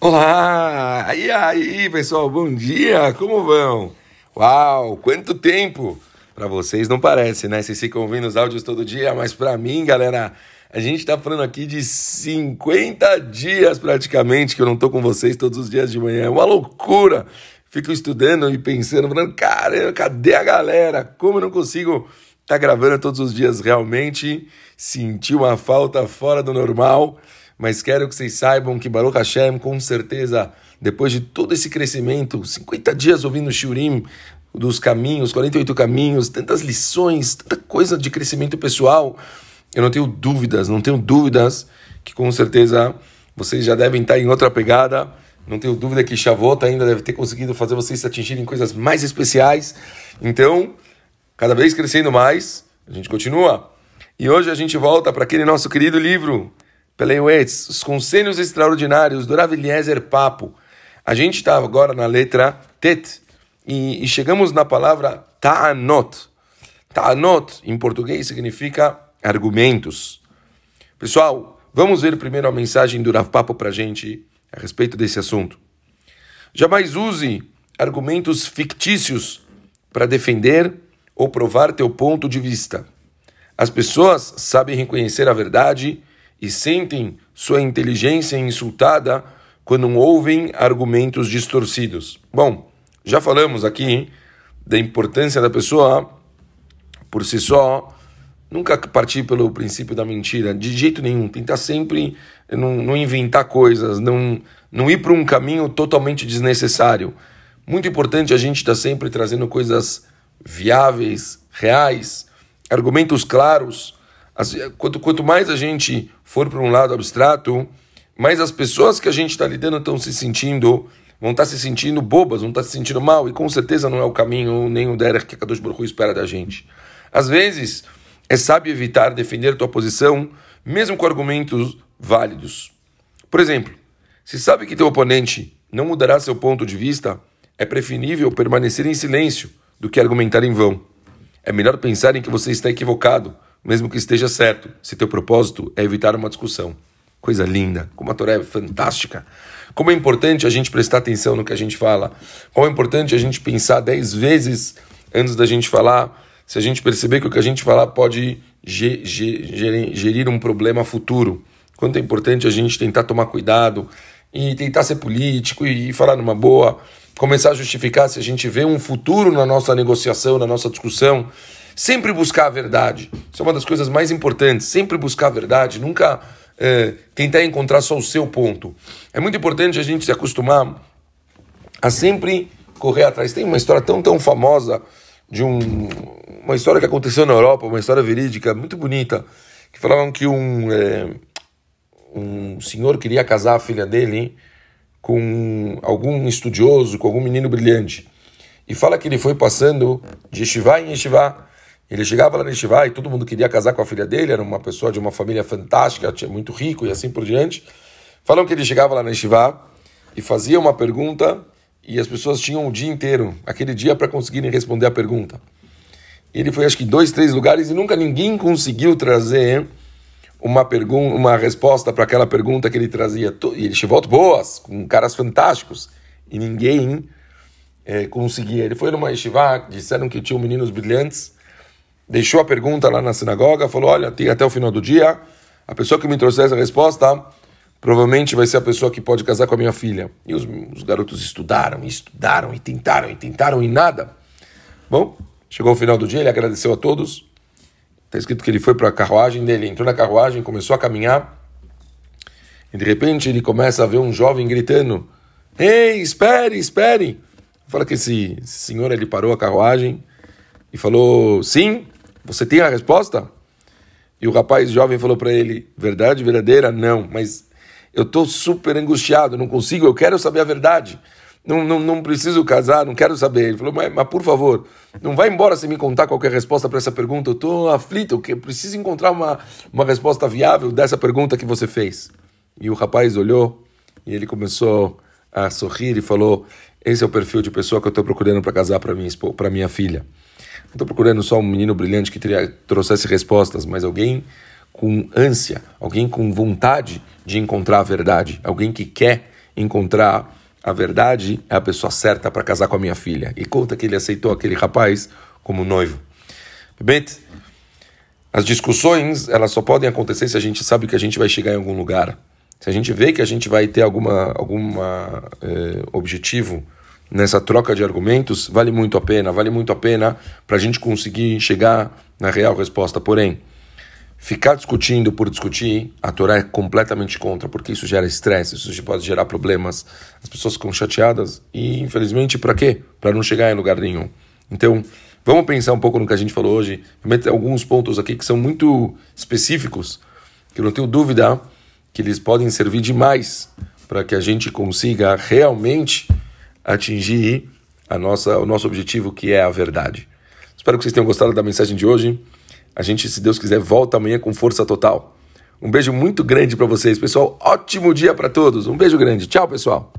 Olá! E aí, pessoal, bom dia! Como vão? Uau, quanto tempo! Para vocês não parece, né? Vocês ficam ouvindo os áudios todo dia, mas para mim, galera, a gente tá falando aqui de 50 dias praticamente que eu não tô com vocês todos os dias de manhã. É uma loucura! Fico estudando e pensando, falando, cara, cadê a galera? Como eu não consigo estar tá gravando todos os dias realmente? Senti uma falta fora do normal mas quero que vocês saibam que Baruch Hashem, com certeza, depois de todo esse crescimento, 50 dias ouvindo o Shurim dos caminhos, 48 caminhos, tantas lições, tanta coisa de crescimento pessoal, eu não tenho dúvidas, não tenho dúvidas que com certeza vocês já devem estar em outra pegada. Não tenho dúvida que Shavuot ainda deve ter conseguido fazer vocês atingirem coisas mais especiais. Então, cada vez crescendo mais, a gente continua. E hoje a gente volta para aquele nosso querido livro, Peleuetz, os conselhos extraordinários do Rav Eliezer Papo. A gente está agora na letra Tet e, e chegamos na palavra Ta'anot. Ta'anot, em português, significa argumentos. Pessoal, vamos ver primeiro a mensagem do Rav Papo para a gente a respeito desse assunto. Jamais use argumentos fictícios para defender ou provar teu ponto de vista. As pessoas sabem reconhecer a verdade e sentem sua inteligência insultada quando ouvem argumentos distorcidos. Bom, já falamos aqui da importância da pessoa, por si só, nunca partir pelo princípio da mentira, de jeito nenhum. Tentar sempre não, não inventar coisas, não, não ir para um caminho totalmente desnecessário. Muito importante a gente estar tá sempre trazendo coisas viáveis, reais, argumentos claros, quanto, quanto mais a gente for para um lado abstrato, mais as pessoas que a gente está lidando estão se sentindo, vão estar tá se sentindo bobas, vão estar tá se sentindo mal, e com certeza não é o caminho nem o derech que a Kadosh Baruch espera da gente. Às vezes, é sábio evitar defender tua posição, mesmo com argumentos válidos. Por exemplo, se sabe que teu oponente não mudará seu ponto de vista, é preferível permanecer em silêncio do que argumentar em vão. É melhor pensar em que você está equivocado mesmo que esteja certo, se teu propósito é evitar uma discussão. Coisa linda, como a Torá é fantástica. Como é importante a gente prestar atenção no que a gente fala. Como é importante a gente pensar dez vezes antes da gente falar. Se a gente perceber que o que a gente falar pode gerir um problema futuro. Quanto é importante a gente tentar tomar cuidado e tentar ser político e falar numa boa. Começar a justificar se a gente vê um futuro na nossa negociação, na nossa discussão Sempre buscar a verdade. Isso é uma das coisas mais importantes. Sempre buscar a verdade. Nunca é, tentar encontrar só o seu ponto. É muito importante a gente se acostumar a sempre correr atrás. Tem uma história tão, tão famosa de um, uma história que aconteceu na Europa, uma história verídica muito bonita, que falavam que um, é, um senhor queria casar a filha dele com algum estudioso, com algum menino brilhante. E fala que ele foi passando de Yeshiva em Yeshiva, ele chegava lá no Yeshiva e todo mundo queria casar com a filha dele, era uma pessoa de uma família fantástica, muito rico e assim por diante. Falam que ele chegava lá no Yeshiva e fazia uma pergunta e as pessoas tinham o dia inteiro, aquele dia, para conseguirem responder a pergunta. Ele foi acho que dois, três lugares e nunca ninguém conseguiu trazer uma pergunta, uma resposta para aquela pergunta que ele trazia. E ele chegou boas, com caras fantásticos, e ninguém é, conseguia. Ele foi numa yeshiva, disseram que tinham meninos brilhantes, deixou a pergunta lá na sinagoga, falou: Olha, tem até o final do dia, a pessoa que me trouxer essa resposta provavelmente vai ser a pessoa que pode casar com a minha filha. E os, os garotos estudaram, estudaram, e tentaram, e tentaram, e nada. Bom, chegou o final do dia, ele agradeceu a todos. Está escrito que ele foi para a carruagem dele, entrou na carruagem, começou a caminhar. E de repente ele começa a ver um jovem gritando: Ei, espere, espere! Fala que esse, esse senhor ele parou a carruagem e falou: Sim, você tem a resposta? E o rapaz jovem falou para ele: Verdade verdadeira? Não, mas eu estou super angustiado, não consigo, eu quero saber a verdade. Não, não, não preciso casar, não quero saber. Ele falou: mas, mas por favor, não vai embora sem me contar qualquer resposta para essa pergunta. Eu estou aflito, eu preciso encontrar uma, uma resposta viável dessa pergunta que você fez. E o rapaz olhou e ele começou a sorrir e falou: Esse é o perfil de pessoa que eu estou procurando para casar para minha, minha filha. Não estou procurando só um menino brilhante que teria, trouxesse respostas, mas alguém com ânsia, alguém com vontade de encontrar a verdade, alguém que quer encontrar a verdade, é a pessoa certa para casar com a minha filha. E conta que ele aceitou aquele rapaz como noivo. Bem, as discussões, elas só podem acontecer se a gente sabe que a gente vai chegar em algum lugar. Se a gente vê que a gente vai ter alguma, alguma eh, objetivo nessa troca de argumentos, vale muito a pena, vale muito a pena para a gente conseguir chegar na real resposta. Porém, ficar discutindo por discutir, a Torá é completamente contra, porque isso gera estresse, isso pode gerar problemas, as pessoas ficam chateadas e, infelizmente, para quê? Para não chegar em lugar nenhum. Então, vamos pensar um pouco no que a gente falou hoje, meter alguns pontos aqui que são muito específicos, que eu não tenho dúvida que eles podem servir demais para que a gente consiga realmente atingir a nossa, o nosso objetivo, que é a verdade. Espero que vocês tenham gostado da mensagem de hoje. A gente, se Deus quiser, volta amanhã com força total. Um beijo muito grande para vocês, pessoal. Ótimo dia para todos. Um beijo grande. Tchau, pessoal.